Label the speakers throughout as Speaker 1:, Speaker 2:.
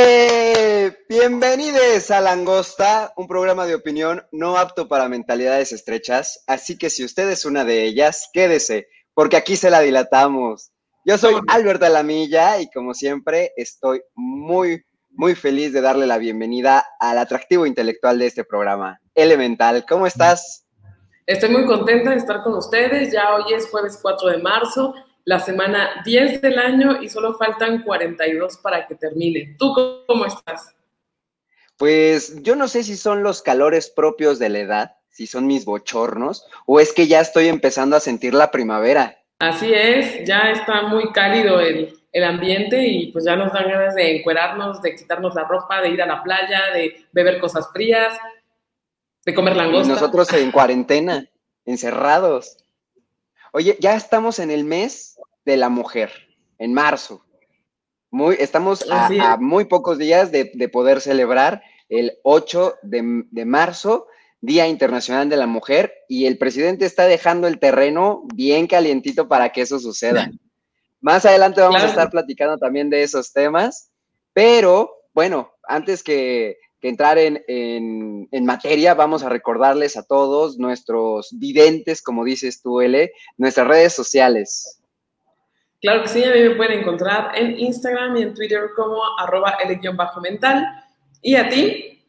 Speaker 1: Bien, bienvenidos a Langosta, un programa de opinión no apto para mentalidades estrechas, así que si usted es una de ellas, quédese, porque aquí se la dilatamos. Yo soy Albert Alamilla y como siempre estoy muy, muy feliz de darle la bienvenida al atractivo intelectual de este programa, Elemental. ¿Cómo estás?
Speaker 2: Estoy muy contenta de estar con ustedes, ya hoy es jueves 4 de marzo la semana 10 del año y solo faltan 42 para que termine. ¿Tú cómo estás?
Speaker 1: Pues yo no sé si son los calores propios de la edad, si son mis bochornos, o es que ya estoy empezando a sentir la primavera.
Speaker 2: Así es, ya está muy cálido el, el ambiente y pues ya nos dan ganas de encuerarnos, de quitarnos la ropa, de ir a la playa, de beber cosas frías, de comer langosta.
Speaker 1: Y nosotros en cuarentena, encerrados. Oye, ya estamos en el mes de la mujer, en marzo. Muy, estamos a, muy pocos días de, poder celebrar el 8 de, marzo, Día Internacional de la Mujer, y el presidente está dejando el terreno bien calientito para que eso suceda. Más adelante vamos a estar platicando también de esos temas, pero bueno, antes que, que entrar en, en, materia, vamos a recordarles a todos nuestros videntes, como dices tú, L, nuestras redes sociales.
Speaker 2: Claro que sí, a mí me pueden encontrar en Instagram y en Twitter como arroba L-mental. ¿Y a ti?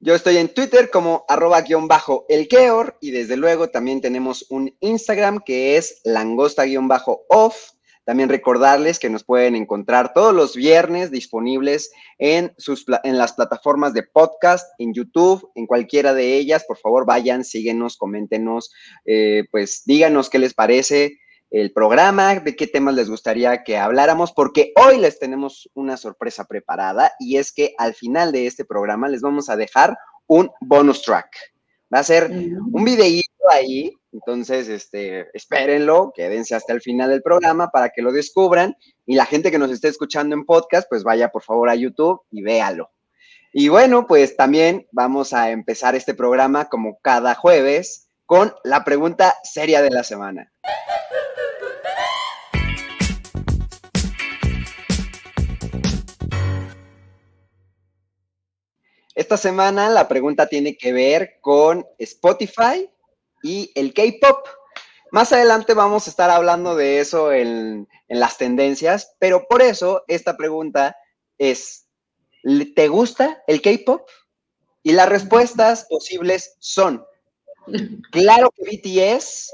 Speaker 1: Yo estoy en Twitter como arroba guion bajo el y desde luego también tenemos un Instagram que es langosta guion bajo off también recordarles que nos pueden encontrar todos los viernes disponibles en, sus, en las plataformas de podcast, en YouTube, en cualquiera de ellas. Por favor, vayan, síguenos, coméntenos, eh, pues díganos qué les parece el programa, de qué temas les gustaría que habláramos, porque hoy les tenemos una sorpresa preparada y es que al final de este programa les vamos a dejar un bonus track. Va a ser un videíto ahí entonces, este, espérenlo, quédense hasta el final del programa para que lo descubran y la gente que nos esté escuchando en podcast, pues vaya por favor a YouTube y véalo. Y bueno, pues también vamos a empezar este programa como cada jueves con la pregunta seria de la semana. Esta semana la pregunta tiene que ver con Spotify y el K-Pop. Más adelante vamos a estar hablando de eso en, las tendencias, pero por eso esta pregunta es, ¿te gusta el K-Pop? Y las respuestas posibles son, claro que BTS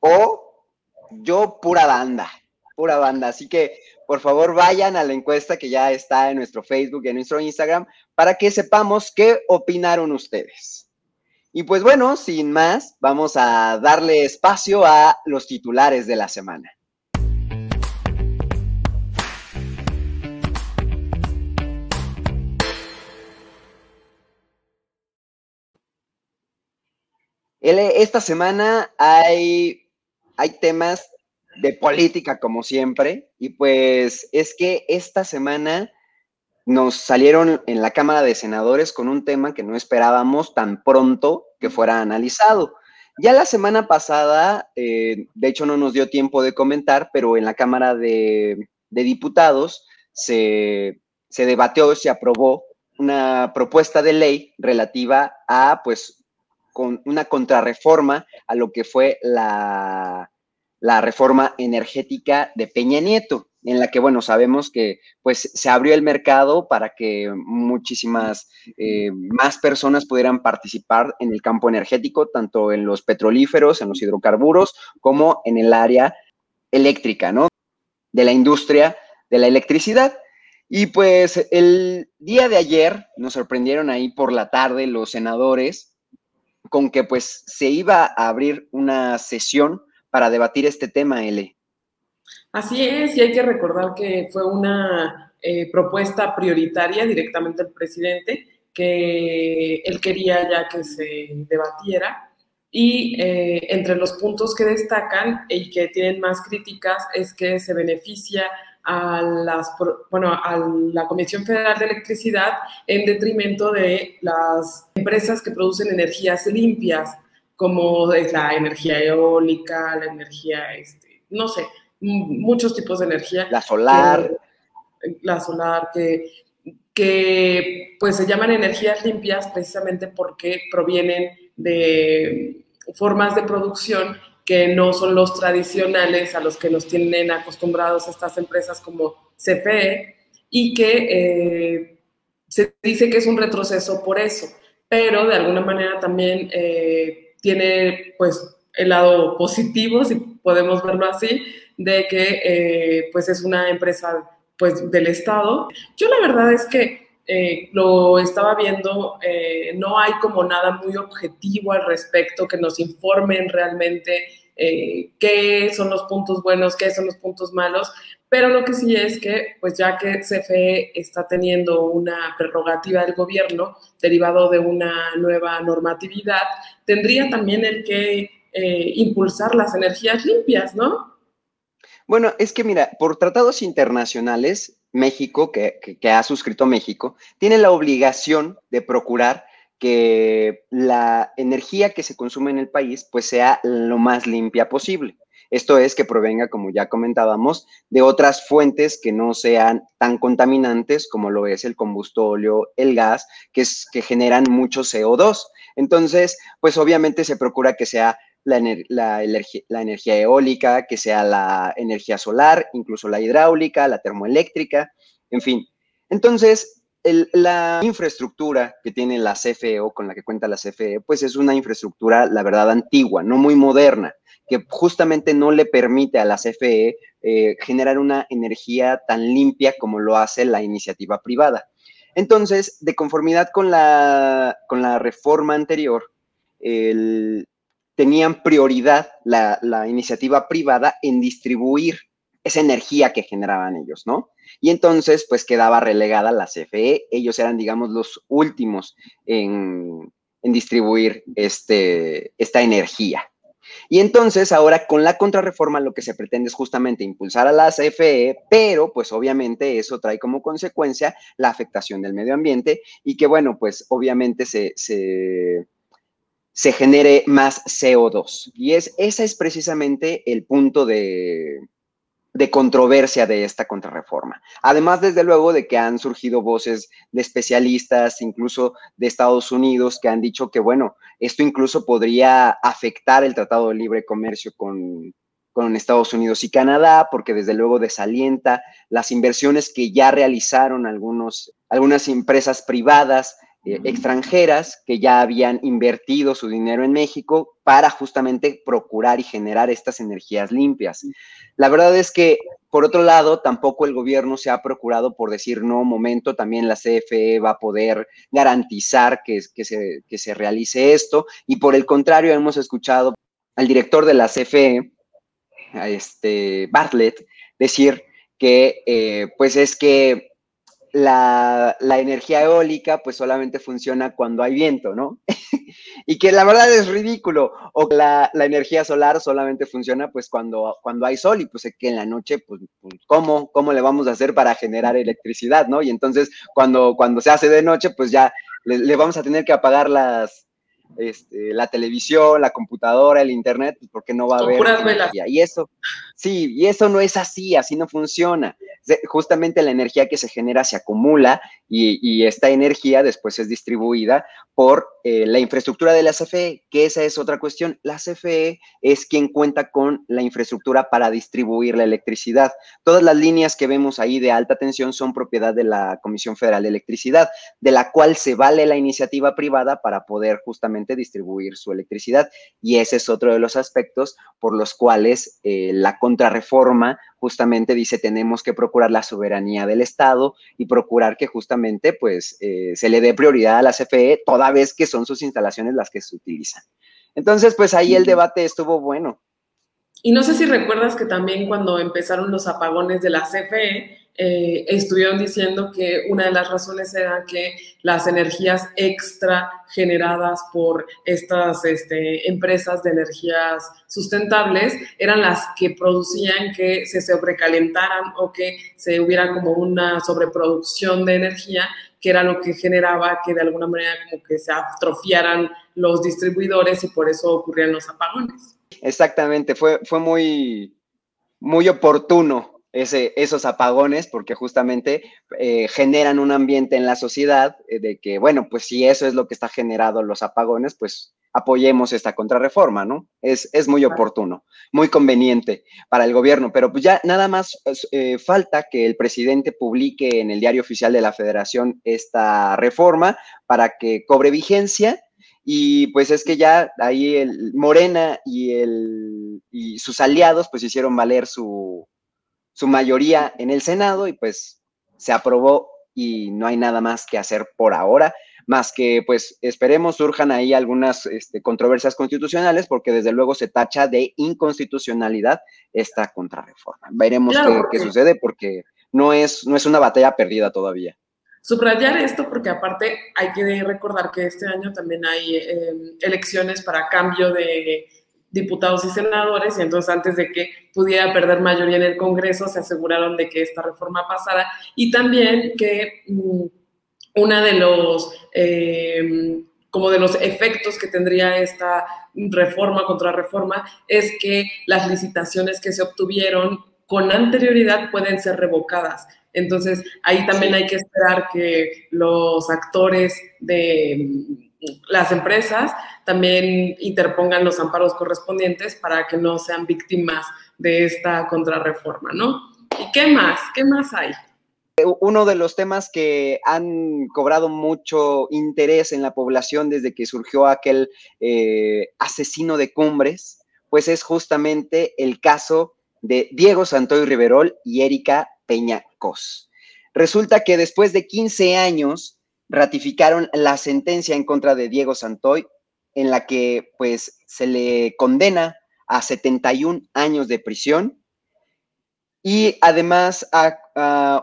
Speaker 1: o yo pura banda, pura banda. Así que por favor vayan a la encuesta que ya está en nuestro Facebook y en nuestro Instagram para que sepamos qué opinaron ustedes. Y pues bueno, sin más, vamos a darle espacio a los titulares de la semana. Esta semana hay, hay temas de política como siempre y pues es que esta semana nos salieron en la Cámara de Senadores con un tema que no esperábamos tan pronto que fuera analizado. Ya la semana pasada, eh, de hecho no nos dio tiempo de comentar, pero en la Cámara de, Diputados se, debatió, se aprobó una propuesta de ley relativa a, pues, con una contrarreforma a lo que fue la, la reforma energética de Peña Nieto en la que, bueno, sabemos que pues se abrió el mercado para que muchísimas eh, más personas pudieran participar en el campo energético, tanto en los petrolíferos, en los hidrocarburos, como en el área eléctrica, ¿no? De la industria de la electricidad. Y pues el día de ayer nos sorprendieron ahí por la tarde los senadores con que pues se iba a abrir una sesión para debatir este tema, L.
Speaker 2: Así es, y hay que recordar que fue una eh, propuesta prioritaria directamente del presidente, que él quería ya que se debatiera. Y eh, entre los puntos que destacan y que tienen más críticas es que se beneficia a, las, bueno, a la Comisión Federal de Electricidad en detrimento de las empresas que producen energías limpias, como es la energía eólica, la energía, este, no sé, muchos tipos de energía.
Speaker 1: La solar.
Speaker 2: la solar, que, que pues se llaman energías limpias precisamente porque provienen de formas de producción que no son los tradicionales a los que nos tienen acostumbrados estas empresas como CFE y que eh, se dice que es un retroceso por eso, pero de alguna manera también eh, tiene pues el lado positivo, si podemos verlo así, de que eh, pues es una empresa pues del Estado. Yo la verdad es que eh, lo estaba viendo, eh, no hay como nada muy objetivo al respecto que nos informen realmente eh, qué son los puntos buenos, qué son los puntos malos, pero lo que sí es que, pues ya que CFE está teniendo una prerrogativa del gobierno derivado de una nueva normatividad, tendría también el que impulsar las energías limpias, ¿no?
Speaker 1: Bueno, es que mira, por tratados internacionales, México, que, ha suscrito México, tiene la obligación de procurar que la energía que se consume en el país pues sea lo más limpia posible. Esto es que provenga, como ya comentábamos, de otras fuentes que no sean tan contaminantes como lo es el combustóleo, el gas, que, es, que generan mucho CO2. Entonces, pues obviamente se procura que sea la, energía eólica, que sea la energía solar, incluso la hidráulica, la termoeléctrica, en fin. Entonces, la infraestructura que tiene la CFE o con la que cuenta la CFE, pues es una infraestructura, la verdad, antigua, no muy moderna, que justamente no le permite a la CFE eh, generar una energía tan limpia como lo hace la iniciativa privada. Entonces, de conformidad con la, con la reforma anterior, el, tenían prioridad la, iniciativa privada en distribuir esa energía que generaban ellos, ¿no? Y entonces, pues quedaba relegada la CFE. Ellos eran, digamos, los últimos en, distribuir este, esta energía. Y entonces, ahora con la contrarreforma, lo que se pretende es justamente impulsar a la CFE, pero pues obviamente eso trae como consecuencia la afectación del medio ambiente y que, bueno, pues obviamente se genere más CO2. Y es, ese es precisamente el punto de, controversia de esta contrarreforma. Además, desde luego, de que han surgido voces de especialistas, incluso de Estados Unidos, que han dicho que, bueno, esto incluso podría afectar el Tratado de Libre Comercio con, con Estados Unidos y Canadá, porque desde luego desalienta las inversiones que ya realizaron algunos, algunas empresas privadas eh, extranjeras que ya habían invertido su dinero en México para justamente procurar y generar estas energías limpias. La verdad es que, por otro lado, tampoco el gobierno se ha procurado por decir, no, momento, también la CFE va a poder garantizar que, que, se, que se realice esto. Y por el contrario, hemos escuchado al director de la CFE, a este Bartlett, decir que, eh, pues es que la, energía eólica pues solamente funciona cuando hay viento, ¿no? y que la verdad es ridículo. O la, la, energía solar solamente funciona pues cuando, cuando hay sol y pues que en la noche pues, pues, ¿cómo, ¿cómo le vamos a hacer para generar electricidad, ¿no? Y entonces cuando, cuando se hace de noche pues ya le vamos a tener que apagar las, este, la televisión, la computadora, el internet, pues, porque no va a haber energía. Y eso, sí, y eso no es así, así no funciona. Justamente la energía que se genera se acumula y, esta energía después es distribuida por eh, la infraestructura de la CFE, que esa es otra cuestión. La CFE es quien cuenta con la infraestructura para distribuir la electricidad. Todas las líneas que vemos ahí de alta tensión son propiedad de la Comisión Federal de Electricidad, de la cual se vale la iniciativa privada para poder justamente distribuir su electricidad. Y ese es otro de los aspectos por los cuales eh, la contrarreforma justamente dice tenemos que procurar la soberanía del Estado y procurar que justamente pues eh, se le dé prioridad a la CFE toda vez que son sus instalaciones las que se utilizan. Entonces, pues ahí el debate estuvo bueno.
Speaker 2: Y no sé si recuerdas que también cuando empezaron los apagones de la CFE, eh, estuvieron diciendo que una de las razones era que las energías extra generadas por estas este, empresas de energías sustentables eran las que producían que se sobrecalentaran o que se hubiera como una sobreproducción de energía que era lo que generaba que de alguna manera como que se atrofiaran los distribuidores y por eso ocurrían los apagones.
Speaker 1: Exactamente, fue, fue muy, muy oportuno ese, esos apagones porque justamente eh, generan un ambiente en la sociedad eh, de que, bueno, pues si eso es lo que está generado los apagones, pues apoyemos esta contrarreforma, ¿no? Es, es muy oportuno, muy conveniente para el gobierno, pero pues ya nada más eh, falta que el presidente publique en el diario oficial de la federación esta reforma para que cobre vigencia y pues es que ya ahí el Morena y, el, y sus aliados pues hicieron valer su, su mayoría en el Senado y pues se aprobó y no hay nada más que hacer por ahora, más que pues esperemos surjan ahí algunas este, controversias constitucionales porque desde luego se tacha de inconstitucionalidad esta contrarreforma. Veremos qué, sucede porque no es, no es una batalla perdida todavía.
Speaker 2: Subrayar esto porque aparte hay que recordar que este año también hay eh, elecciones para cambio de diputados y senadores y entonces antes de que pudiera perder mayoría en el Congreso se aseguraron de que esta reforma pasara y también que mm, una de los eh, como de los efectos que tendría esta reforma contra reforma es que las licitaciones que se obtuvieron con anterioridad pueden ser revocadas. Entonces, ahí también hay que esperar que los actores de las empresas también interpongan los amparos correspondientes para que no sean víctimas de esta contrarreforma, ¿no? ¿Y qué más? ¿Qué más hay?
Speaker 1: Uno de los temas que han cobrado mucho interés en la población desde que surgió aquel eh, asesino de cumbres, pues es justamente el caso de Diego Santoy Riverol y Erika Peña Cos. Resulta que después de 15 años ratificaron la sentencia en contra de Diego Santoy, en la que pues se le condena a 71 años de prisión. Y además a,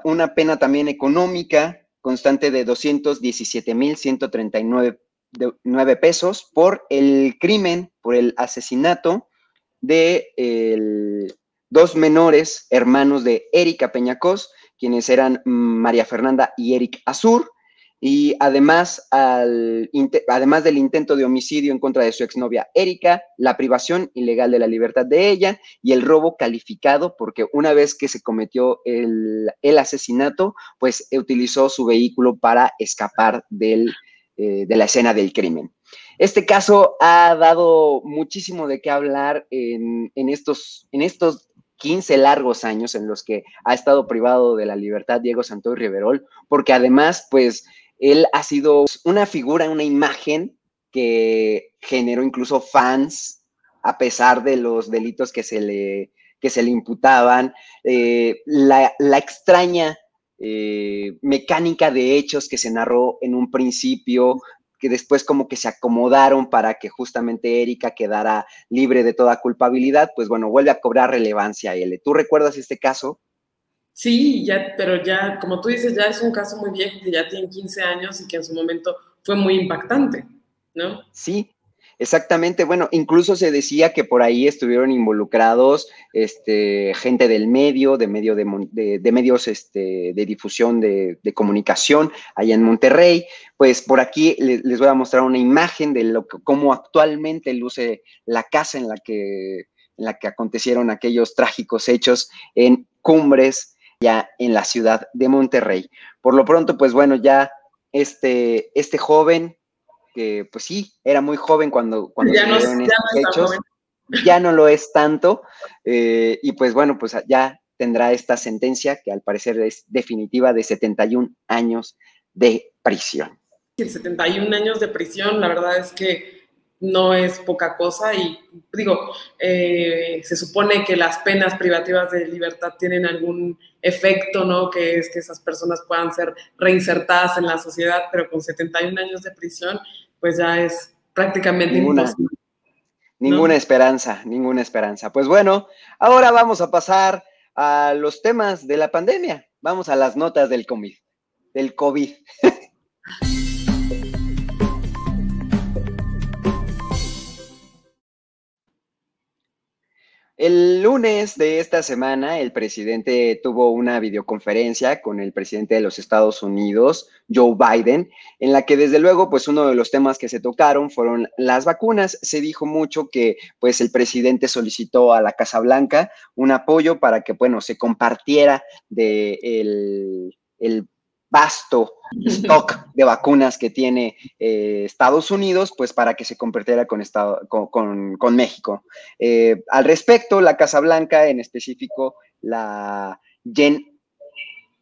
Speaker 1: una pena también económica constante de 217.139 pesos por el crimen, por el asesinato de dos menores hermanos de Erika Peñacos, quienes eran María Fernanda y Eric Azur, y además, al, además del intento de homicidio en contra de su exnovia Erika, la privación ilegal de la libertad de ella y el robo calificado, porque una vez que se cometió el, asesinato, pues utilizó su vehículo para escapar del, eh, de la escena del crimen. Este caso ha dado muchísimo de qué hablar en, en, estos, en estos 15 largos años en los que ha estado privado de la libertad Diego Santoy Riverol, porque además, pues, él ha sido una figura, una imagen que generó incluso fans a pesar de los delitos que se le, que se le imputaban. Eh, la, extraña eh, mecánica de hechos que se narró en un principio, que después como que se acomodaron para que justamente Erika quedara libre de toda culpabilidad, pues bueno, vuelve a cobrar relevancia él. ¿Tú recuerdas este caso?
Speaker 2: Sí, ya, pero ya, como tú dices, ya es un caso muy viejo que ya tiene 15 años y que en su momento fue muy impactante, ¿no?
Speaker 1: Sí, Exactamente, bueno, incluso se decía que por ahí estuvieron involucrados este, gente del medio, de, medio de, de, medios este, de difusión de, comunicación allá en Monterrey. Pues por aquí les, voy a mostrar una imagen de lo cómo actualmente luce la casa en la que, en la que acontecieron aquellos trágicos hechos en Cumbres, ya en la ciudad de Monterrey. Por lo pronto, pues bueno, ya este, este joven, que pues sí, era muy joven cuando, cuando
Speaker 2: ya no, estos hechos,
Speaker 1: ya no lo es tanto, eh, y pues bueno, pues ya tendrá esta sentencia que al parecer es definitiva de 71 años de prisión.
Speaker 2: El 71 años de prisión, la verdad es que no es poca cosa y digo, eh, se supone que las penas privativas de libertad tienen algún efecto, ¿no? Que es que esas personas puedan ser reinsertadas en la sociedad, pero con 71 años de prisión, pues ya es prácticamente
Speaker 1: ninguna, imposible. Ninguna esperanza, ninguna esperanza. Pues bueno, ahora vamos a pasar a los temas de la pandemia. Vamos a las notas del COVID. Del COVID. El lunes de esta semana, el presidente tuvo una videoconferencia con el presidente de los Estados Unidos, Joe Biden, en la que desde luego, pues uno de los temas que se tocaron fueron las vacunas. Se dijo mucho que, pues, el presidente solicitó a la Casa Blanca un apoyo para que, bueno, se compartiera de el, el vasto stock de vacunas que tiene eh, Estados Unidos, pues para que se convirtiera con, con, México. Eh, al respecto, la Casa Blanca, en específico la Jen,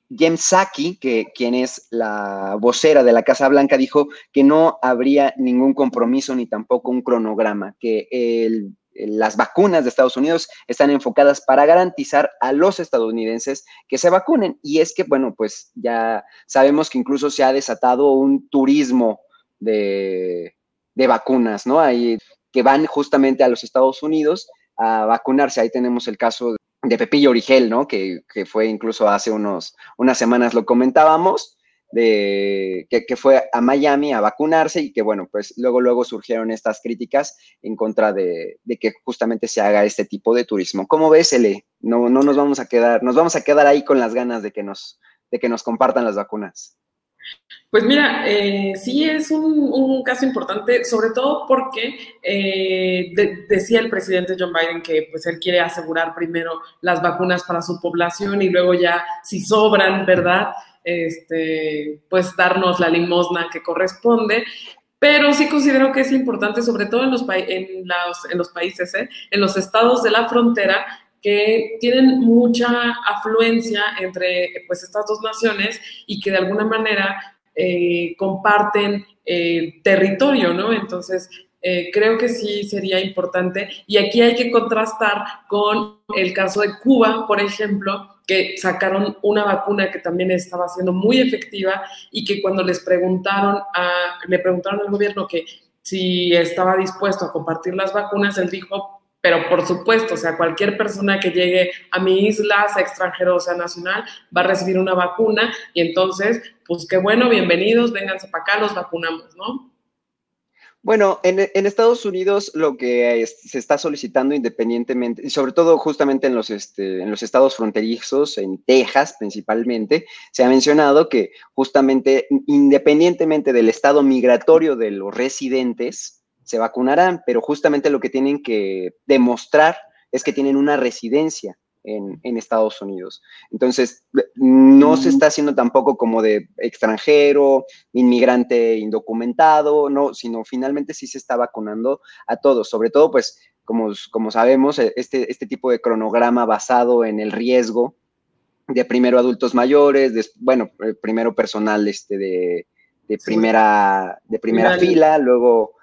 Speaker 1: Jen Psaki, que quien es la vocera de la Casa Blanca, dijo que no habría ningún compromiso ni tampoco un cronograma, que el las vacunas de Estados Unidos están enfocadas para garantizar a los estadounidenses que se vacunen. Y es que, bueno, pues ya sabemos que incluso se ha desatado un turismo de, vacunas, ¿no? Ahí que van justamente a los Estados Unidos a vacunarse. Ahí tenemos el caso de Pepillo Origel, ¿no? Que, que fue incluso hace unos, unas semanas lo comentábamos de que, fue a Miami a vacunarse y que bueno, pues luego luego surgieron estas críticas en contra de, que justamente se haga este tipo de turismo. ¿Cómo ves, Ele? No, no nos vamos a quedar, nos vamos a quedar ahí con las ganas de que nos, de que nos compartan las vacunas.
Speaker 2: Pues mira, eh, sí es un, caso importante, sobre todo porque eh, decía el presidente John Biden que pues él quiere asegurar primero las vacunas para su población y luego ya si sobran, ¿verdad? Este, pues darnos la limosna que corresponde. Pero sí considero que es importante, sobre todo en los, los países, ¿eh? en los estados de la frontera, que tienen mucha afluencia entre pues, estas dos naciones y que de alguna manera eh, comparten eh, territorio, ¿no? Entonces, creo que sí sería importante. Y aquí hay que contrastar con el caso de Cuba, por ejemplo, que sacaron una vacuna que también estaba siendo muy efectiva y que cuando les preguntaron a, le preguntaron al gobierno que si estaba dispuesto a compartir las vacunas, él dijo, pero por supuesto, o sea, cualquier persona que llegue a mi isla, sea extranjero o sea nacional, va a recibir una vacuna y entonces, pues qué bueno, bienvenidos, vénganse para acá, los vacunamos, ¿no?
Speaker 1: Bueno, en, Estados Unidos lo que se está solicitando independientemente, y sobre todo justamente en los, este, en los estados fronterizos, en Texas principalmente, se ha mencionado que justamente independientemente del estado migratorio de los residentes, se vacunarán, pero justamente lo que tienen que demostrar es que tienen una residencia en, Estados Unidos. Entonces, no se está haciendo tampoco como de extranjero, inmigrante indocumentado, no, sino finalmente sí se está vacunando a todos, sobre todo, pues, como, como sabemos, e, este, este tipo de cronograma basado en el riesgo de primero adultos mayores, bueno, eh, primero personal este de, primera, de primera fila, luego,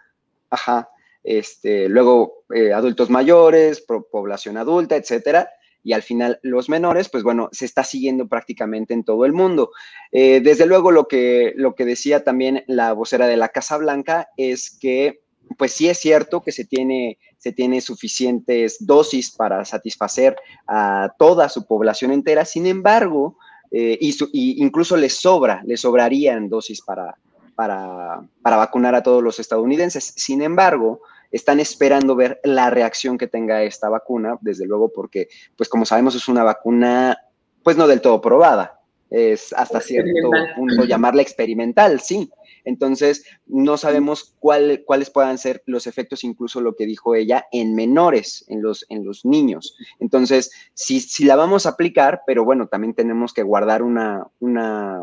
Speaker 1: ajá, este, luego eh, adultos mayores, población adulta, etcétera y al final los menores, pues bueno, se está siguiendo prácticamente en todo el mundo. Eh, desde luego lo que, lo que decía también la vocera de la Casa Blanca es que pues sí es cierto que se tiene, se tiene suficientes dosis para satisfacer a toda su población entera, sin embargo, eh, y, incluso les sobra, les sobrarían dosis para, para, para vacunar a todos los estadounidenses. Sin embargo, están esperando ver la reacción que tenga esta vacuna, desde luego porque, pues como sabemos, es una vacuna, pues no del todo probada, es hasta cierto punto llamarla experimental, sí. Entonces, no sabemos cuál, cuáles puedan ser los efectos, incluso lo que dijo ella, en menores, en los, en los niños. Entonces, si, si la vamos a aplicar, pero bueno, también tenemos que guardar una, una,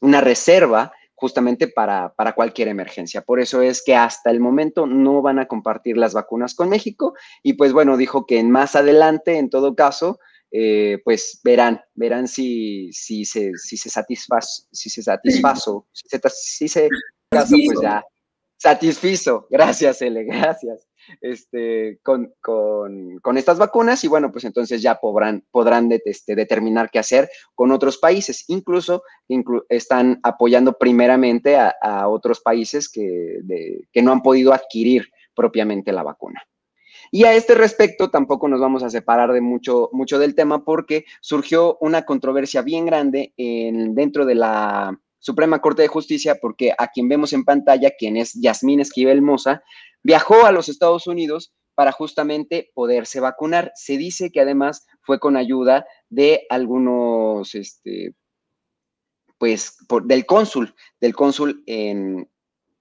Speaker 1: una reserva justamente para, cualquier emergencia. Por eso es que hasta el momento no van a compartir las vacunas con México y pues bueno, dijo que más adelante, en todo caso, eh, pues verán, verán si, si, se, si se satisfazo, si se satisfazo, si se, si se pues ya, satisfizo. Gracias, Ele, gracias este, con, estas vacunas y bueno, pues entonces ya podrán, podrán este, determinar qué hacer con otros países. Incluso están apoyando primeramente a, otros países que, que no han podido adquirir propiamente la vacuna. Y a este respecto tampoco nos vamos a separar de mucho, mucho del tema porque surgió una controversia bien grande en, dentro de la Suprema Corte de Justicia porque a quien vemos en pantalla, quien es Yasmín Esquivel Moza, viajó a los Estados Unidos para justamente poderse vacunar. Se dice que además fue con ayuda de algunos, este, pues, del cónsul, del cónsul en,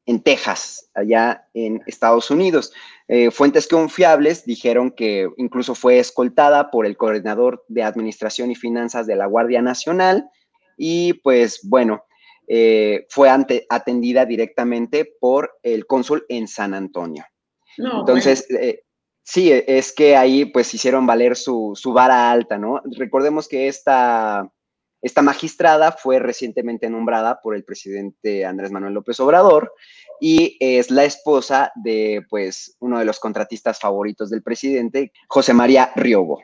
Speaker 1: en Texas, allá en Estados Unidos. Eh, fuentes confiables dijeron que incluso fue escoltada por el coordinador de Administración y Finanzas de la Guardia Nacional y pues bueno, eh, fue atendida directamente por el cónsul en San Antonio. Entonces, eh, sí, es que ahí pues hicieron valer su, su vara alta, ¿no? Recordemos que esta esta magistrada fue recientemente nombrada por el presidente Andrés Manuel López Obrador y es la esposa de, pues, uno de los contratistas favoritos del presidente, José María Riobo.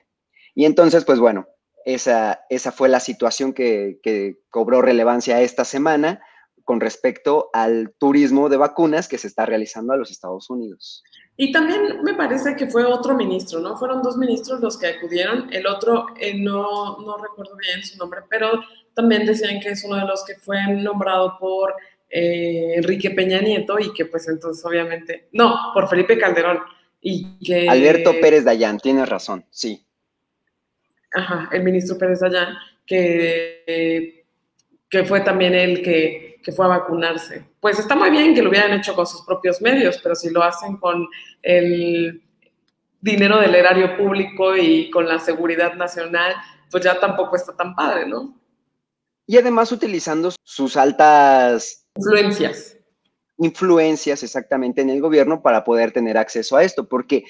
Speaker 1: Y entonces, pues bueno, esa, esa fue la situación que, que cobró relevancia esta semana con respecto al turismo de vacunas que se está realizando a los Estados Unidos.
Speaker 2: Y también me parece que fue otro ministro, ¿no? Fueron dos ministros los que acudieron. El otro, eh, no, no recuerdo bien su nombre, pero también decían que es uno de los que fue nombrado por eh, Enrique Peña Nieto y que pues entonces obviamente, no, por Felipe Calderón. Y que,
Speaker 1: Alberto Pérez Dayán, tienes razón, sí.
Speaker 2: Ajá, el ministro Pérez Dayán, que, que fue también el que que fue a vacunarse. Pues está muy bien que lo hubieran hecho con sus propios medios, pero si lo hacen con el dinero del erario público y con la seguridad nacional, pues ya tampoco está tan padre, ¿no?
Speaker 1: Y además utilizando sus altas
Speaker 2: influencias
Speaker 1: influencias exactamente en el gobierno para poder tener acceso a esto, porque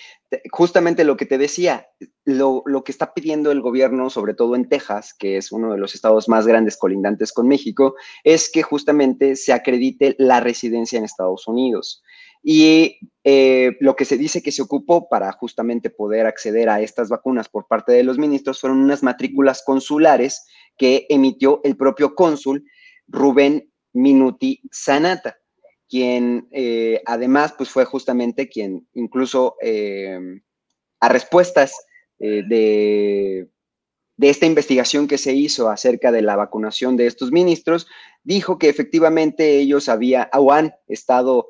Speaker 1: justamente lo que te decía, lo, que está pidiendo el gobierno, sobre todo en Texas, que es uno de los estados más grandes colindantes con México, es que justamente se acredite la residencia en Estados Unidos. Y eh, lo que se dice que se ocupó para justamente poder acceder a estas vacunas por parte de los ministros fueron unas matrículas consulares que emitió el propio cónsul Rubén Minuti Sanata quien eh, además pues fue justamente quien incluso eh, a respuestas eh, de, de, esta investigación que se hizo acerca de la vacunación de estos ministros, dijo que efectivamente ellos había o han estado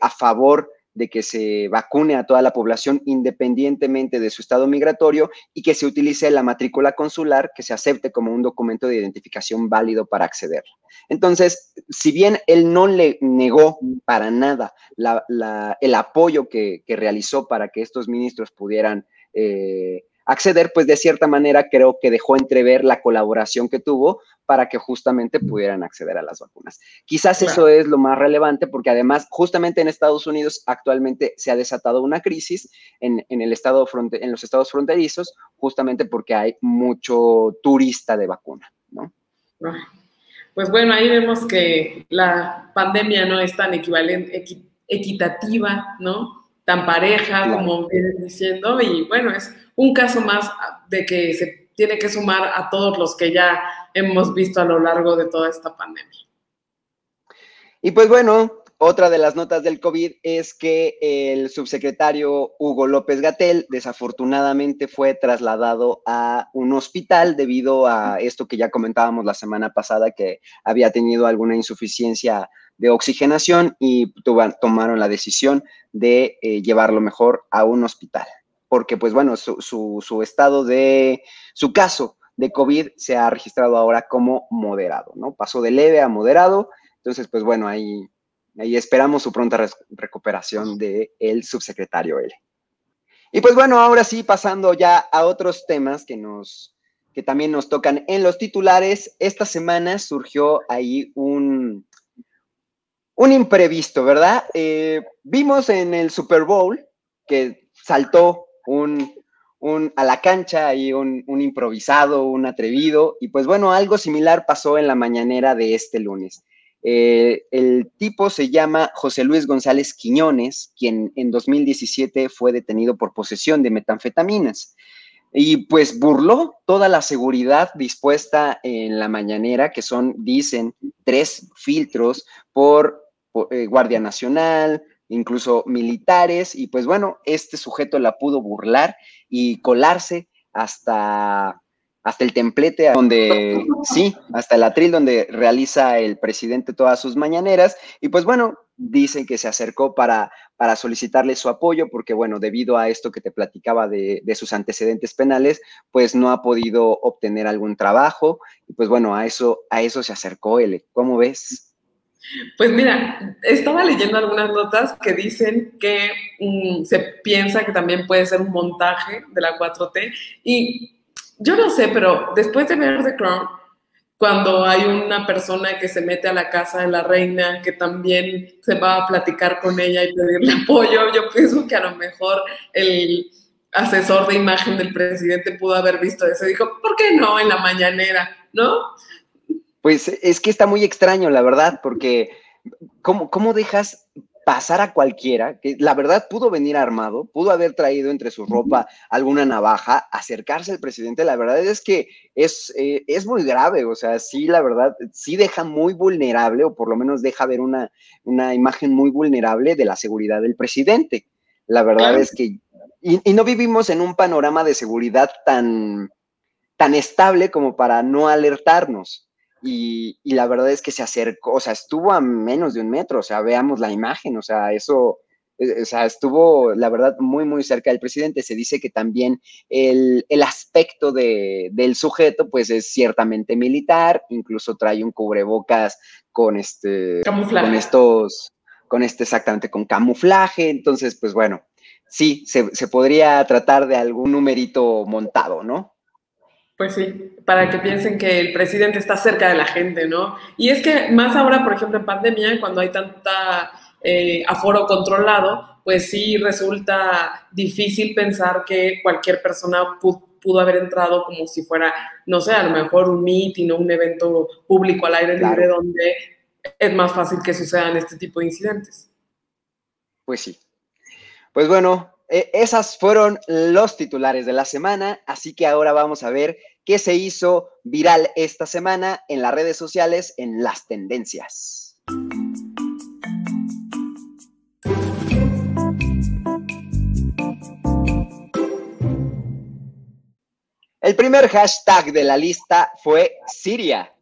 Speaker 1: a favor de que se vacune a toda la población independientemente de su estado migratorio y que se utilice la matrícula consular que se acepte como un documento de identificación válido para acceder. Entonces, si bien él no le negó para nada el apoyo que, realizó para que estos ministros pudieran eh, acceder, pues de cierta manera creo que dejó entrever la colaboración que tuvo para que justamente pudieran acceder a las vacunas. Quizás eso es lo más relevante porque además justamente en Estados Unidos actualmente se ha desatado una crisis en, el estado en los estados fronterizos justamente porque hay mucho turista de vacuna, ¿no?
Speaker 2: Pues bueno, ahí vemos que la pandemia no es tan equivalente, equitativa, ¿no? Tan pareja como vienen diciendo y bueno, es un caso más de que se tiene que sumar a todos los que ya hemos visto a lo largo de toda esta pandemia.
Speaker 1: Y pues bueno, otra de las notas del COVID es que el subsecretario Hugo López Gatel desafortunadamente fue trasladado a un hospital debido a esto que ya comentábamos la semana pasada, que había tenido alguna insuficiencia de oxigenación y tomaron la decisión de eh, llevarlo mejor a un hospital porque pues bueno, su, estado de, su caso de COVID se ha registrado ahora como moderado, ¿no? Pasó de leve a moderado, entonces pues bueno, ahí, ahí esperamos su pronta recuperación del el subsecretario L. Y pues bueno, ahora sí, pasando ya a otros temas que nos que también nos tocan en los titulares, esta semana surgió ahí un, un imprevisto, ¿verdad? Eh, vimos en el Super Bowl que saltó un, a la cancha y un, un, improvisado, un atrevido. Y pues bueno, algo similar pasó en la mañanera de este lunes. Eh, el tipo se llama José Luis González Quiñones, quien en 2017 fue detenido por posesión de metanfetaminas. Y pues burló toda la seguridad dispuesta en la mañanera, que son, dicen, tres filtros por, eh, Guardia Nacional, incluso militares, y pues bueno, este sujeto la pudo burlar y colarse hasta, hasta el templete donde, sí, hasta el atril donde realiza el presidente todas sus mañaneras, y pues bueno, dicen que se acercó para, para solicitarle su apoyo porque, bueno, debido a esto que te platicaba de, de, sus antecedentes penales, pues no ha podido obtener algún trabajo y pues bueno, a eso, a eso se acercó él. ¿Cómo ves?
Speaker 2: Pues mira, estaba leyendo algunas notas que dicen que um, se piensa que también puede ser un montaje de la 4T y yo no sé, pero después de ver The Crown, cuando hay una persona que se mete a la casa de la reina, que también se va a platicar con ella y pedirle apoyo, yo pienso que a lo mejor el asesor de imagen del presidente pudo haber visto eso y dijo, ¿por qué no en la mañanera? ¿No?
Speaker 1: Pues es que está muy extraño, la verdad, porque ¿cómo, cómo dejas pasar a cualquiera, que la verdad pudo venir armado, pudo haber traído entre su ropa alguna navaja, acercarse al presidente, la verdad es que es, eh, es muy grave, o sea, sí, la verdad, sí deja muy vulnerable, o por lo menos deja ver una, una imagen muy vulnerable de la seguridad del presidente. La verdad es que, y, y, no vivimos en un panorama de seguridad tan, tan estable como para no alertarnos. Y, y, la verdad es que se acercó, o sea, estuvo a menos de un metro, o sea, veamos la imagen, o sea, eso, eh, o sea, estuvo, la verdad, muy, muy cerca del presidente. Se dice que también el, el aspecto de, del sujeto, pues es ciertamente militar, incluso trae un cubrebocas con este,
Speaker 2: camuflaje.
Speaker 1: con estos, con este exactamente, con camuflaje, entonces, pues bueno, sí, se, se podría tratar de algún numerito montado, ¿no?
Speaker 2: Pues sí, para que piensen que el presidente está cerca de la gente, ¿no? Y es que más ahora, por ejemplo, en pandemia, cuando hay tanta eh, aforo controlado, pues sí resulta difícil pensar que cualquier persona pudo, pudo, haber entrado como si fuera, no sé, a lo mejor un meeting o un evento público al aire claro. libre donde es más fácil que sucedan este tipo de incidentes.
Speaker 1: Pues sí. Pues bueno, eh, esas fueron los titulares de la semana, así que ahora vamos a ver qué se hizo viral esta semana en las redes sociales en las tendencias. El primer hashtag de la lista fue Siria.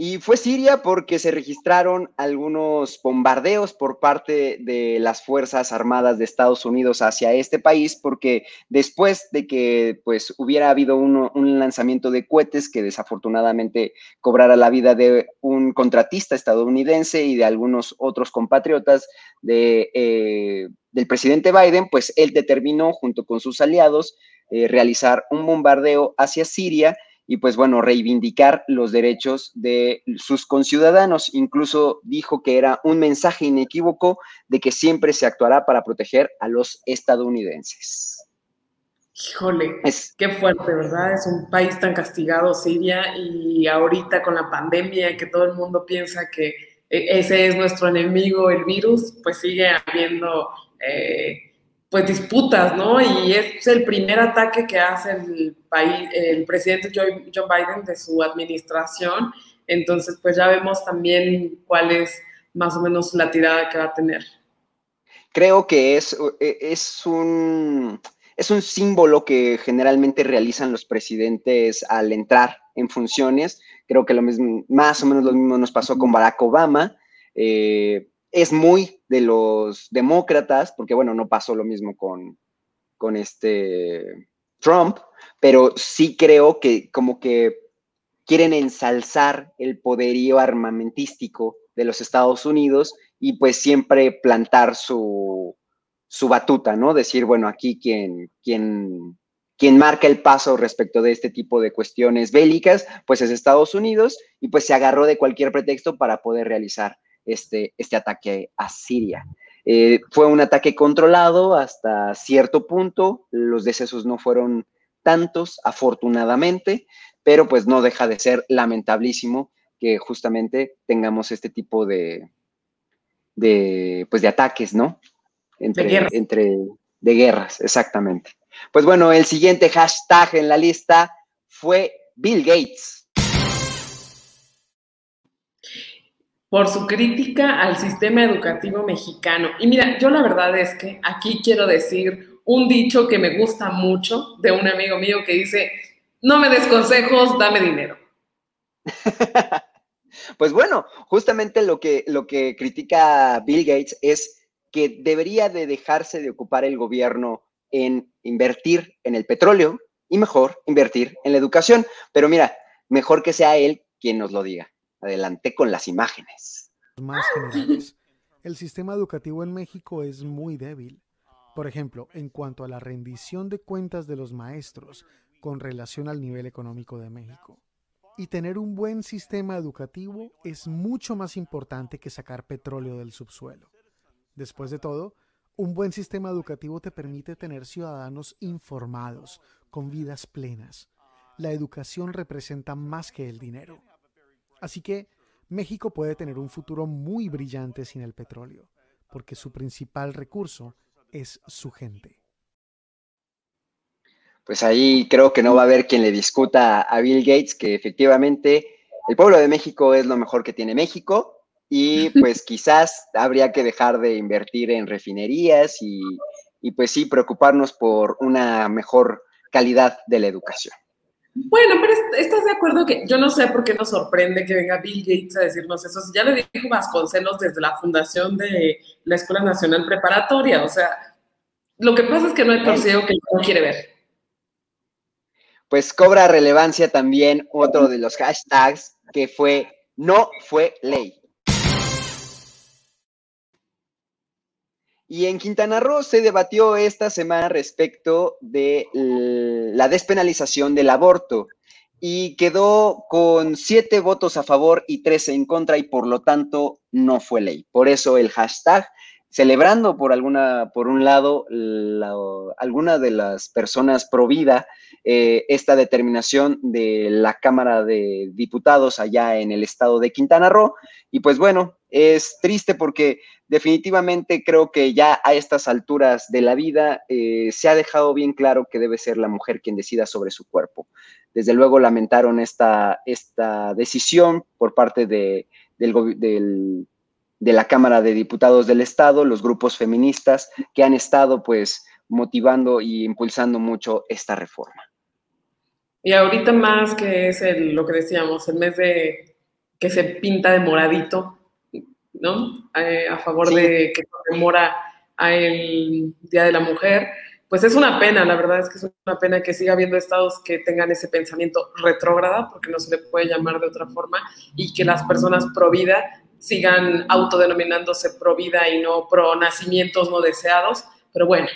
Speaker 1: Y fue Siria porque se registraron algunos bombardeos por parte de las Fuerzas Armadas de Estados Unidos hacia este país, porque después de que pues, hubiera habido uno, un lanzamiento de cohetes que desafortunadamente cobrara la vida de un contratista estadounidense y de algunos otros compatriotas de, eh, del presidente Biden, pues él determinó junto con sus aliados eh, realizar un bombardeo hacia Siria y pues bueno, reivindicar los derechos de sus conciudadanos. Incluso dijo que era un mensaje inequívoco de que siempre se actuará para proteger a los estadounidenses.
Speaker 2: Híjole, es, qué fuerte, ¿verdad? Es un país tan castigado, Siria, y ahorita con la pandemia que todo el mundo piensa que e, ese es nuestro enemigo, el virus, pues sigue habiendo... Eh, pues disputas, ¿no? Y es el primer ataque que hace el país, el presidente Joe Biden de su administración. Entonces, pues ya vemos también cuál es más o menos la tirada que va a tener.
Speaker 1: Creo que es, e, es un es un símbolo que generalmente realizan los presidentes al entrar en funciones. Creo que lo mismo, más o menos lo mismo nos pasó con Barack Obama. Eh, es muy de los demócratas, porque bueno, no pasó lo mismo con, con este Trump, pero sí creo que como que quieren ensalzar el poderío armamentístico de los Estados Unidos y pues siempre plantar su, su batuta, ¿no? Decir, bueno, aquí quien, quien, quien marca el paso respecto de este tipo de cuestiones bélicas, pues es Estados Unidos y pues se agarró de cualquier pretexto para poder realizar este, este ataque a Siria. Eh, fue un ataque controlado hasta cierto punto, los decesos no fueron tantos, afortunadamente, pero pues no deja de ser lamentablísimo que justamente tengamos este tipo de, de, pues de ataques, ¿no? Entre,
Speaker 2: de guerras.
Speaker 1: entre de guerras, exactamente. Pues bueno, el siguiente hashtag en la lista fue Bill Gates.
Speaker 2: Por su crítica al sistema educativo mexicano. Y mira, yo la verdad es que aquí quiero decir un dicho que me gusta mucho de un amigo mío que dice, no me des consejos, dame dinero.
Speaker 1: Pues bueno, justamente lo que, lo que critica Bill Gates es que debería de dejarse de ocupar el gobierno en invertir en el petróleo y mejor invertir en la educación. Pero mira, mejor que sea él quien nos lo diga. Adelante con las imágenes.
Speaker 3: El sistema educativo en México es muy débil. Por ejemplo, en cuanto a la rendición de cuentas de los maestros con relación al nivel económico de México. Y tener un buen sistema educativo es mucho más importante que sacar petróleo del subsuelo. Después de todo, un buen sistema educativo te permite tener ciudadanos informados, con vidas plenas. La educación representa más que el dinero. Así que México puede tener un futuro muy brillante sin el petróleo, porque su principal recurso es su gente.
Speaker 1: Pues ahí creo que no va a haber quien le discuta a Bill Gates que efectivamente el pueblo de México es lo mejor que tiene México y pues quizás habría que dejar de invertir en refinerías y, pues sí, preocuparnos por una mejor calidad de la educación.
Speaker 2: Bueno, pero estás de acuerdo que yo no sé por qué nos sorprende que venga Bill Gates a decirnos eso. Ya lo dijo Vasconcelos desde la fundación de la Escuela Nacional Preparatoria. O sea, lo que pasa es que no hay torcido que no quiere ver.
Speaker 1: Pues cobra relevancia también otro de los hashtags que fue no fue ley. Y en Quintana Roo se debatió esta semana respecto de la despenalización del aborto y quedó con siete votos a favor y tres en contra y por lo tanto no fue ley. Por eso el hashtag celebrando por alguna, por un lado, alguna de las personas pro vida eh, esta determinación de la Cámara de Diputados allá en el estado de Quintana Roo. Y pues bueno, es triste porque definitivamente creo que ya a estas alturas de la vida eh, se ha dejado bien claro que debe ser la mujer quien decida sobre su cuerpo. Desde luego lamentaron esta, esta decisión por parte de, del, de la Cámara de Diputados del Estado, los grupos feministas que han estado pues motivando y impulsando mucho esta reforma.
Speaker 2: Y ahorita más que es lo que decíamos, el mes de que se pinta de moradito, ¿no? Eh, a favor de que conmemora a el Día de la Mujer, pues es una pena, la verdad es que es una pena que siga habiendo estados que tengan ese pensamiento retrógrada, porque no se le puede llamar de otra forma, y que las personas pro vida sigan autodenominándose pro vida y no pro nacimientos no deseados, pero bueno.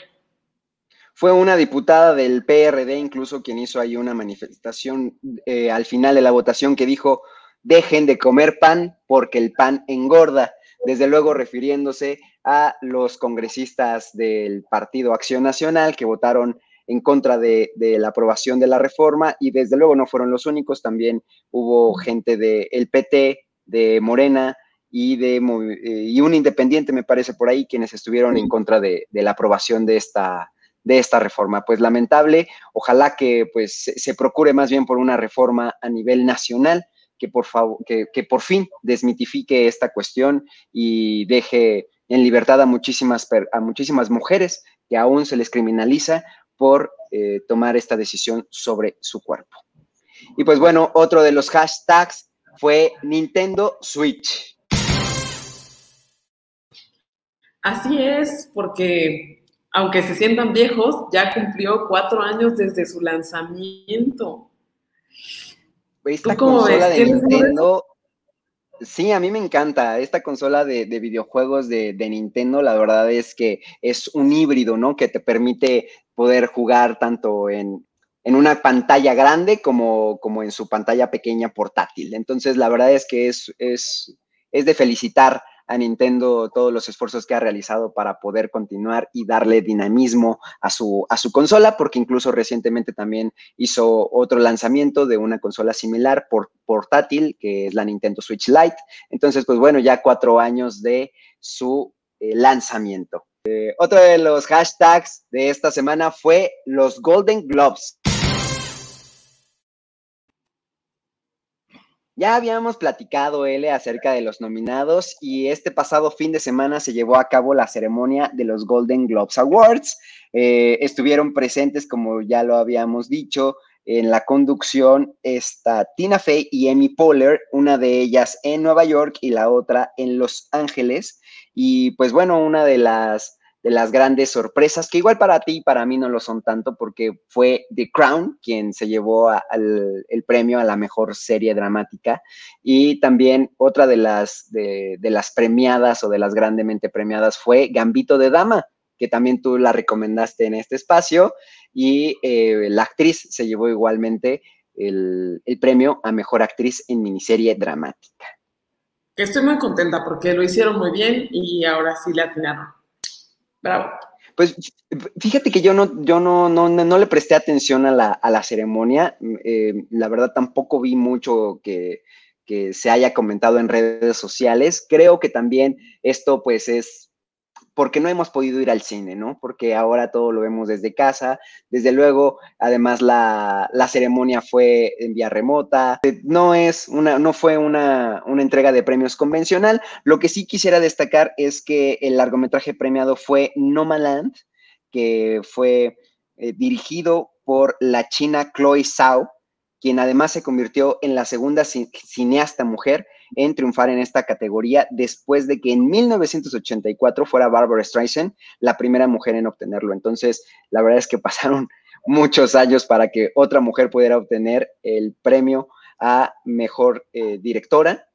Speaker 1: Fue una diputada del PRD incluso quien hizo ahí una manifestación eh, al final de la votación que dijo, dejen de comer pan porque el pan engorda, desde luego refiriéndose a los congresistas del Partido Acción Nacional que votaron en contra de, la aprobación de la reforma y desde luego no fueron los únicos, también hubo gente del PT, de Morena, y, de, eh, y un independiente, me parece, por ahí, quienes estuvieron en contra de, la aprobación de esta, de esta reforma. Pues lamentable, ojalá que pues, se, procure más bien por una reforma a nivel nacional que por, favor, que, por fin desmitifique esta cuestión y deje en libertad a muchísimas, a muchísimas mujeres que aún se les criminaliza por eh, tomar esta decisión sobre su cuerpo. Y pues bueno, otro de los hashtags fue Nintendo Switch.
Speaker 2: Así es, porque aunque se sientan viejos, ya cumplió cuatro años desde su lanzamiento.
Speaker 1: Esta consola de Nintendo, sí, a mí me encanta. Esta consola de, videojuegos de, Nintendo, la verdad es que es un híbrido, ¿no? Que te permite poder jugar tanto en, una pantalla grande como, como, en su pantalla pequeña portátil. Entonces, la verdad es que es, es, es de felicitar a Nintendo todos los esfuerzos que ha realizado para poder continuar y darle dinamismo a su, a su consola, porque incluso recientemente también hizo otro lanzamiento de una consola similar por, portátil, que es la Nintendo Switch Lite. Entonces, pues bueno, ya cuatro años de su eh, lanzamiento. Eh, otro de los hashtags de esta semana fue los Golden Globes. Ya habíamos platicado, L, acerca de los nominados y este pasado fin de semana se llevó a cabo la ceremonia de los Golden Globes Awards. Eh, estuvieron presentes, como ya lo habíamos dicho, en la conducción está Tina Fey y Amy Poehler, una de ellas en Nueva York y la otra en Los Ángeles. Y pues bueno, una de las de las grandes sorpresas, que igual para ti y para mí no lo son tanto, porque fue The Crown quien se llevó el premio a la mejor serie dramática. Y también otra de las, de, las premiadas o de las grandemente premiadas fue Gambito de Dama, que también tú la recomendaste en este espacio. Y eh, la actriz se llevó igualmente el, el premio a mejor actriz en miniserie dramática.
Speaker 2: Estoy muy contenta porque lo hicieron muy bien y ahora sí la atinaron. Bravo.
Speaker 1: Pues fíjate que yo no, yo no, no, no le presté atención a la, a la ceremonia. Eh, la verdad tampoco vi mucho que, que se haya comentado en redes sociales. Creo que también esto pues es porque no hemos podido ir al cine, ¿no? Porque ahora todo lo vemos desde casa. Desde luego, además la, ceremonia fue en vía remota. No es una, no fue una, entrega de premios convencional. Lo que sí quisiera destacar es que el largometraje premiado fue Nomaland, que fue eh, dirigido por la china Chloe Zhao, quien además se convirtió en la segunda cineasta mujer en triunfar en esta categoría después de que en 1984 fuera Barbara Streisand la primera mujer en obtenerlo. Entonces, la verdad es que pasaron muchos años para que otra mujer pudiera obtener el premio a mejor eh, directora.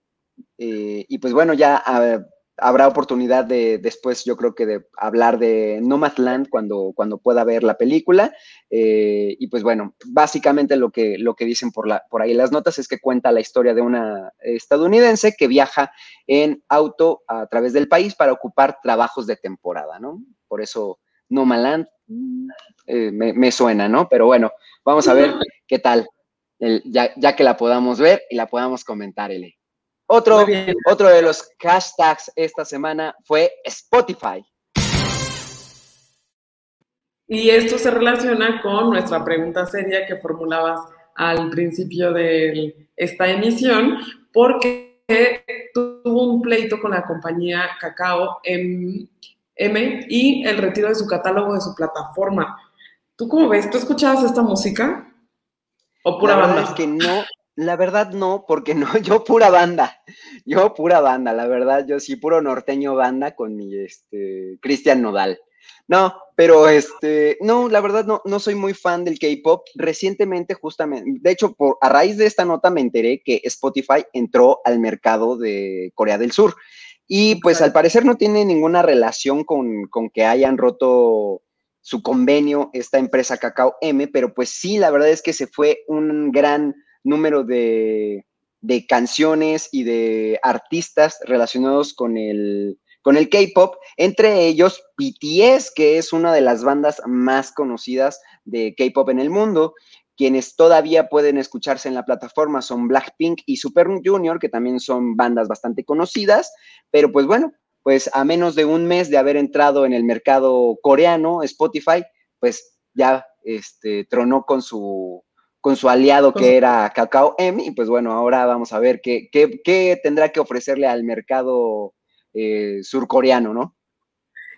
Speaker 1: Eh, y pues bueno, ya ah, habrá oportunidad de después, yo creo que de hablar de Nomadland cuando, cuando pueda ver la película. Eh, y pues bueno, básicamente lo que, lo que dicen por, la, por ahí las notas es que cuenta la historia de una estadounidense que viaja en auto a través del país para ocupar trabajos de temporada, ¿no? Por eso Nomadland eh, me, suena, ¿no? Pero bueno, vamos a ver qué tal, ya, ya que la podamos ver y la podamos comentar, Ele. Otro, otro de los hashtags esta semana fue Spotify.
Speaker 2: Y esto se relaciona con nuestra pregunta seria que formulabas al principio de esta emisión, porque tuvo un pleito con la compañía Cacao M, y el retiro de su catálogo de su plataforma. ¿Tú cómo ves? ¿Tú escuchabas esta música? ¿O pura banda?
Speaker 1: Es que no, la verdad no, porque no, yo pura banda, yo pura banda, la verdad, yo sí, puro norteño banda con mi, este, Cristian Nodal. No, pero este, no, la verdad no, no soy muy fan del K-pop. Recientemente, justamente, de hecho, por, a raíz de esta nota me enteré que Spotify entró al mercado de Corea del Sur. Y pues al parecer no tiene ninguna relación con, con que hayan roto su convenio esta empresa Kakao M, pero pues sí, la verdad es que se fue un gran número de, canciones y de artistas relacionados con el, con el K-pop, entre ellos BTS, que es una de las bandas más conocidas de K-pop en el mundo. Quienes todavía pueden escucharse en la plataforma son Blackpink y Super Junior, que también son bandas bastante conocidas, pero pues bueno, pues a menos de un mes de haber entrado en el mercado coreano, Spotify, pues ya este, tronó con su, con su aliado que era Cacao M. Y pues bueno, ahora vamos a ver qué, qué, tendrá que ofrecerle al mercado eh, surcoreano, ¿no?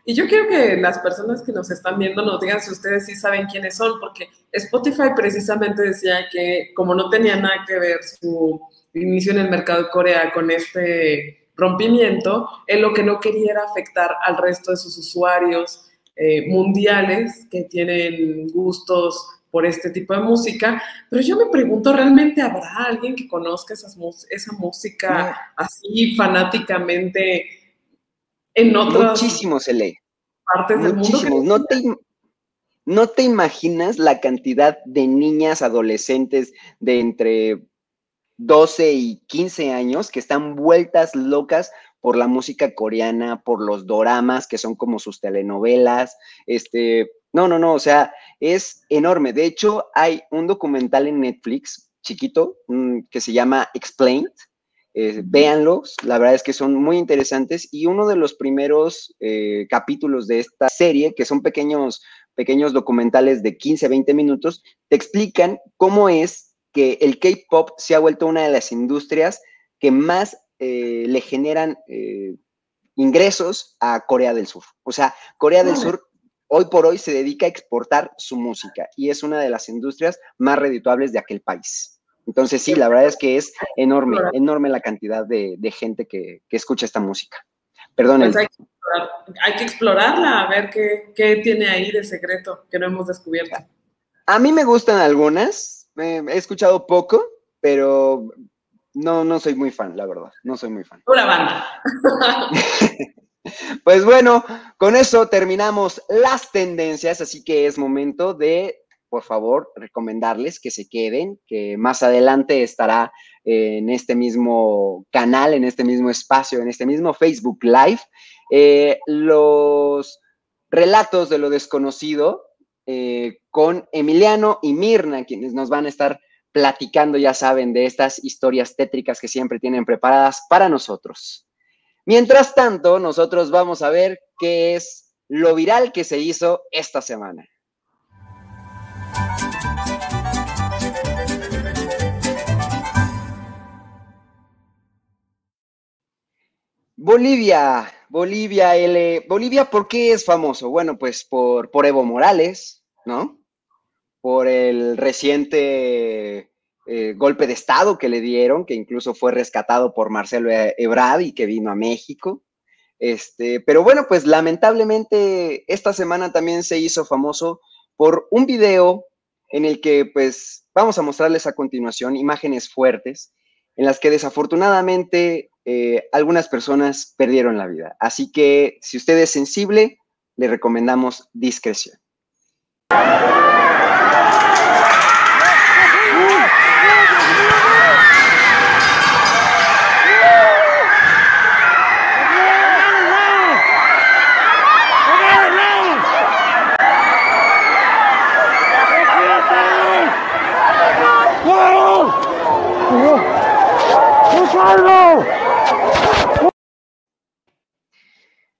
Speaker 2: Y yo quiero que las personas que nos están viendo nos digan si ustedes sí saben quiénes son, porque Spotify precisamente decía que como no tenía nada que ver su inicio en el mercado de Corea con este rompimiento, él lo que no quería era afectar al resto de sus usuarios eh, mundiales que tienen gustos por este tipo de música, pero yo me pregunto, ¿realmente habrá alguien que conozca esas, esa música así fanáticamente en otras
Speaker 1: Muchísimos, Ele.
Speaker 2: partes del mundo?
Speaker 1: No te, no te imaginas la cantidad de niñas adolescentes de entre 12 y 15 años que están vueltas locas por la música coreana, por los doramas, que son como sus telenovelas, este, no, no, no, o sea, es enorme. De hecho, hay un documental en Netflix, chiquito, que se llama Explained. Eh, véanlos, la verdad es que son muy interesantes y uno de los primeros eh, capítulos de esta serie, que son pequeños, pequeños documentales de 15, 20 minutos, te explican cómo es que el K-Pop se ha vuelto una de las industrias que más eh, le generan ingresos a Corea del Sur. O sea, Corea del Sur hoy por hoy se dedica a exportar su música y es una de las industrias más redituables de aquel país. Entonces sí, la verdad es que es enorme, enorme la cantidad de, gente que, escucha esta música. Perdón.
Speaker 2: Pues hay, que explorarla, a ver qué, qué, tiene ahí de secreto que no hemos descubierto.
Speaker 1: A mí me gustan algunas, he escuchado poco, pero no, no soy muy fan, la verdad, no soy muy fan.
Speaker 2: Una banda.
Speaker 1: Pues bueno, con eso terminamos las tendencias, así que es momento de, por favor, recomendarles que se queden, que más adelante estará en este mismo canal, en este mismo espacio, en este mismo Facebook Live, eh, los relatos de lo desconocido eh, con Emiliano y Mirna, quienes nos van a estar platicando, ya saben, de estas historias tétricas que siempre tienen preparadas para nosotros. Mientras tanto, nosotros vamos a ver qué es lo viral que se hizo esta semana. Bolivia, Bolivia, L. Bolivia, ¿por qué es famoso? Bueno, pues por, por Evo Morales, ¿no? Por el reciente eh, golpe de Estado que le dieron, que incluso fue rescatado por Marcelo Ebrard y que vino a México. Este, pero bueno, pues lamentablemente esta semana también se hizo famoso por un video en el que pues vamos a mostrarles a continuación imágenes fuertes en las que desafortunadamente eh, algunas personas perdieron la vida. Así que si usted es sensible, le recomendamos discreción.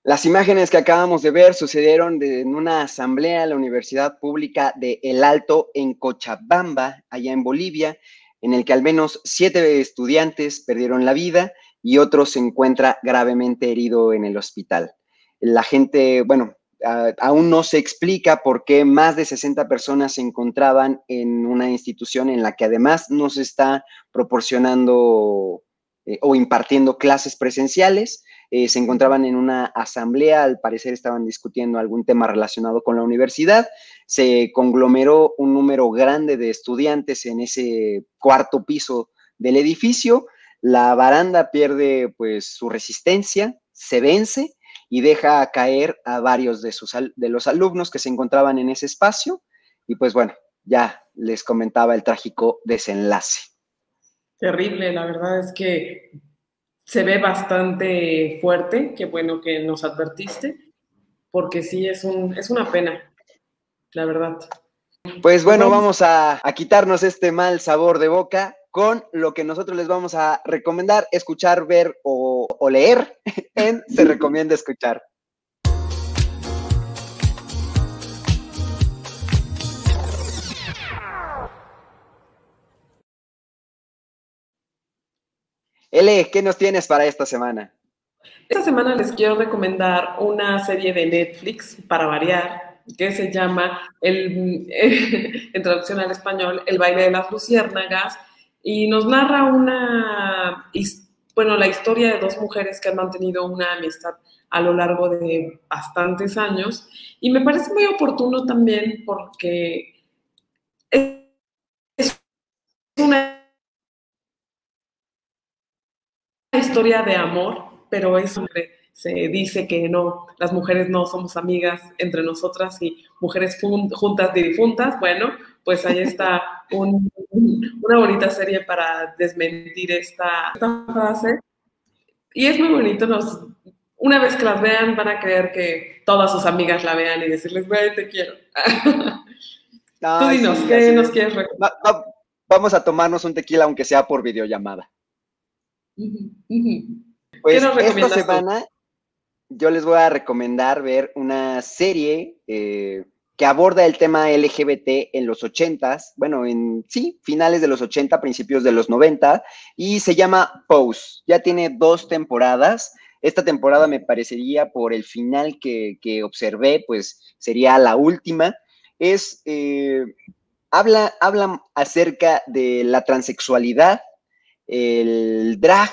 Speaker 1: Las imágenes que acabamos de ver sucedieron en una asamblea en la Universidad Pública de El Alto en Cochabamba, allá en Bolivia, en el que al menos siete estudiantes perdieron la vida y otro se encuentra gravemente herido en el hospital. La gente, bueno, aún no se explica por qué más de 60 personas se encontraban en una institución en la que además no se está proporcionando eh, o impartiendo clases presenciales. Eh, se encontraban en una asamblea, al parecer estaban discutiendo algún tema relacionado con la universidad. Se conglomeró un número grande de estudiantes en ese cuarto piso del edificio. La baranda pierde pues su resistencia, se vence y deja caer a varios de, sus, de los alumnos que se encontraban en ese espacio. Y pues bueno, ya les comentaba el trágico desenlace.
Speaker 2: Terrible, la verdad es que se ve bastante fuerte, qué bueno que nos advertiste, porque sí, es, un, es una pena, la verdad.
Speaker 1: Pues bueno, vamos a, quitarnos este mal sabor de boca con lo que nosotros les vamos a recomendar, escuchar, ver o, o leer en Se Recomienda Escuchar. L, ¿qué nos tienes para esta semana?
Speaker 2: Esta semana les quiero recomendar una serie de Netflix para variar, que se llama, en traducción al español, El baile de las luciérnagas, y nos narra una, bueno, la historia de dos mujeres que han mantenido una amistad a lo largo de bastantes años, y me parece muy oportuno también porque es una historia de amor, pero es se dice que no, las mujeres no somos amigas entre nosotras y mujeres juntas de difuntas. Bueno, pues ahí está una bonita serie para desmentir esta, frase. Y es muy bonito, nos, una vez que las vean van a creer que todas sus amigas la vean y decirles, güey, te quiero. Tú dinos, ¿qué nos quieres recomendar?
Speaker 1: vamos a tomarnos un tequila aunque sea por videollamada. Pues esta semana yo les voy a recomendar ver una serie eh, que aborda el tema LGBT en los 80 bueno, en sí, finales de los 80, principios de los 90, y se llama Pose. Ya tiene dos temporadas. esta temporada me parecería por el final que, observé, pues sería la última. Es, eh, habla, habla acerca de la transexualidad, el drag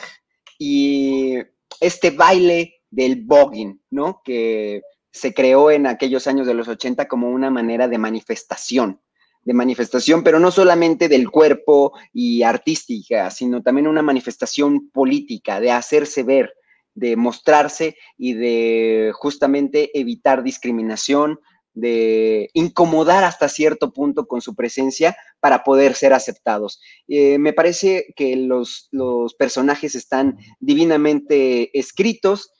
Speaker 1: y este baile del voguing, ¿no? Que se creó en aquellos años de los 80 como una manera de manifestación, de manifestación, pero no solamente del cuerpo y artística, sino también una manifestación política, de hacerse ver, de mostrarse y de justamente evitar discriminación, de incomodar hasta cierto punto con su presencia para poder ser aceptados. Eh, me parece que los, los personajes están divinamente escritos,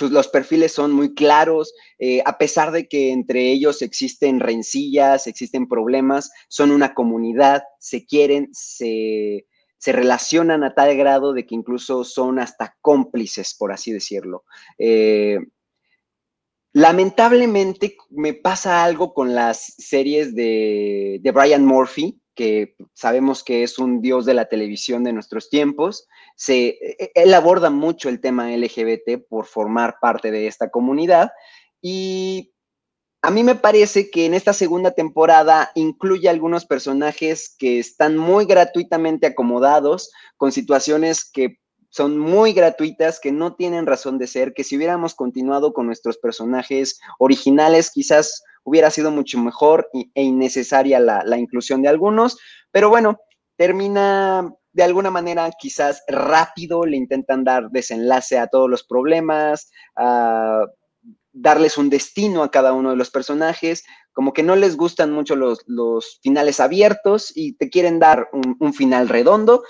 Speaker 1: los perfiles son muy claros, eh, a pesar de que entre ellos existen rencillas, existen problemas, son una comunidad, se quieren, se, relacionan a tal grado de que incluso son hasta cómplices, por así decirlo. Eh, lamentablemente me pasa algo con las series de, de Brian Murphy, que sabemos que es un dios de la televisión de nuestros tiempos. Se, e, él aborda mucho el tema LGBT por formar parte de esta comunidad y a mí me parece que en esta segunda temporada incluye algunos personajes que están muy gratuitamente acomodados con situaciones que son muy gratuitas, que no tienen razón de ser, que si hubiéramos continuado con nuestros personajes originales, quizás hubiera sido mucho mejor e innecesaria la, inclusión de algunos, pero bueno, termina de alguna manera quizás rápido, le intentan dar desenlace a todos los problemas, a darles un destino a cada uno de los personajes, como que no les gustan mucho los, finales abiertos y te quieren dar un, final redondo.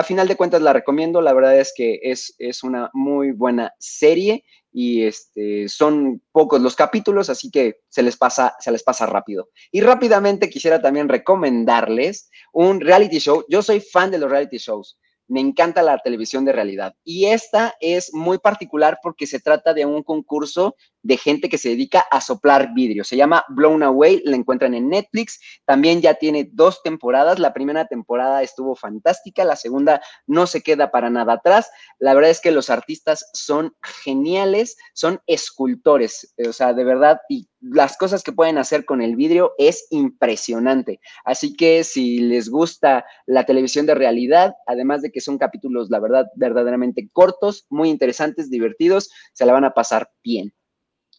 Speaker 1: A final de cuentas la recomiendo, la verdad es que es, es una muy buena serie y este, son pocos los capítulos, así que se les, pasa, se les pasa rápido. Y rápidamente quisiera también recomendarles un reality show. Yo soy fan de los reality shows me encanta la televisión de realidad. Y esta es muy particular porque se trata de un concurso de gente que se dedica a soplar vidrio. Se llama Blown Away, la encuentran en Netflix. También ya tiene dos temporadas. La primera temporada estuvo fantástica, la segunda no se queda para nada atrás. La verdad es que los artistas son geniales, son escultores, o sea, de verdad, y las cosas que pueden hacer con el vidrio es impresionante. Así que si les gusta la televisión de realidad, además de que son capítulos, la verdad, verdaderamente cortos, muy interesantes, divertidos, se la van a pasar bien.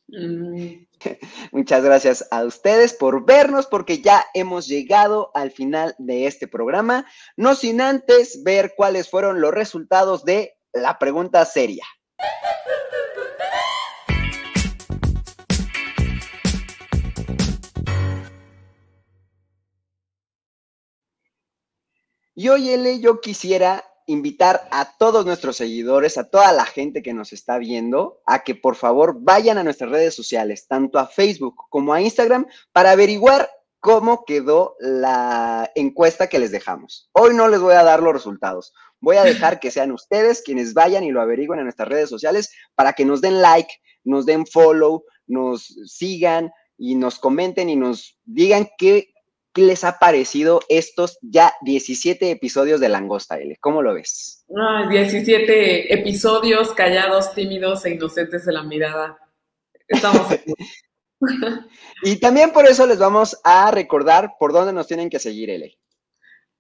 Speaker 1: Mm. Muchas gracias a ustedes por vernos porque ya hemos llegado al final de este programa, no sin antes ver cuáles fueron los resultados de la pregunta seria. Y hoy, L, yo quisiera invitar a todos nuestros seguidores, a toda la gente que nos está viendo, a que por favor vayan a nuestras redes sociales, tanto a Facebook como a Instagram, para averiguar cómo quedó la encuesta que les dejamos. Hoy no les voy a dar los resultados. Voy a dejar que sean ustedes quienes vayan y lo averigüen en nuestras redes sociales para que nos den like, nos den follow, nos sigan y nos comenten y nos digan qué, ¿Qué les ha parecido estos ya 17 episodios de Langosta L? ¿Cómo lo ves?
Speaker 2: 17 episodios callados, tímidos e inocentes de la mirada. Estamos.
Speaker 1: y también por eso les vamos a recordar por dónde nos tienen que seguir, L.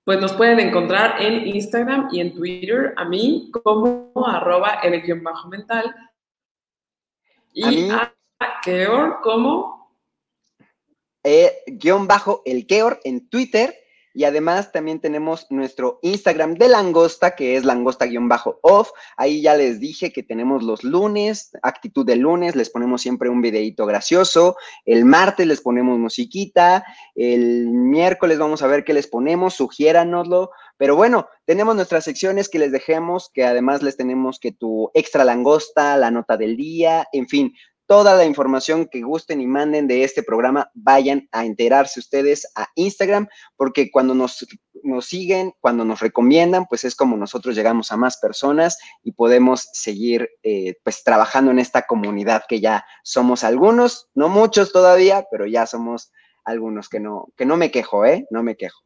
Speaker 2: Pues nos pueden encontrar en Instagram y en Twitter, a mí como arroba bajo mental y a, a Keor como
Speaker 1: eh, guion bajo el Keor en Twitter. Y además también tenemos nuestro Instagram de Langosta, que es langosta-off. Ahí ya les dije que tenemos los lunes, actitud de lunes, les ponemos siempre un videito gracioso. El martes les ponemos musiquita. El miércoles vamos a ver qué les ponemos, sugiéranoslo. Pero bueno, tenemos nuestras secciones que les dejemos, que además les tenemos que tu extra langosta, la nota del día, en fin, toda la información que gusten y manden de este programa, vayan a enterarse ustedes a Instagram, porque cuando nos, nos siguen, cuando nos recomiendan, pues es como nosotros llegamos a más personas y podemos seguir eh, pues trabajando en esta comunidad que ya somos algunos, no muchos todavía, pero ya somos algunos que no, que no me quejo, ¿eh? No me quejo.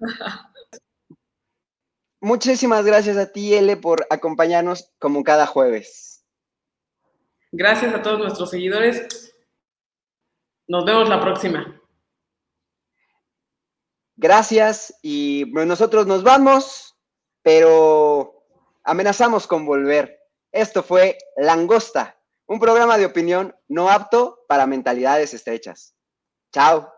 Speaker 1: Muchísimas gracias a ti, L, por acompañarnos como cada jueves.
Speaker 2: Gracias a todos nuestros seguidores. Nos vemos la próxima.
Speaker 1: Gracias y nosotros nos vamos, pero amenazamos con volver. Esto fue Langosta, un programa de opinión no apto para mentalidades estrechas. Chao.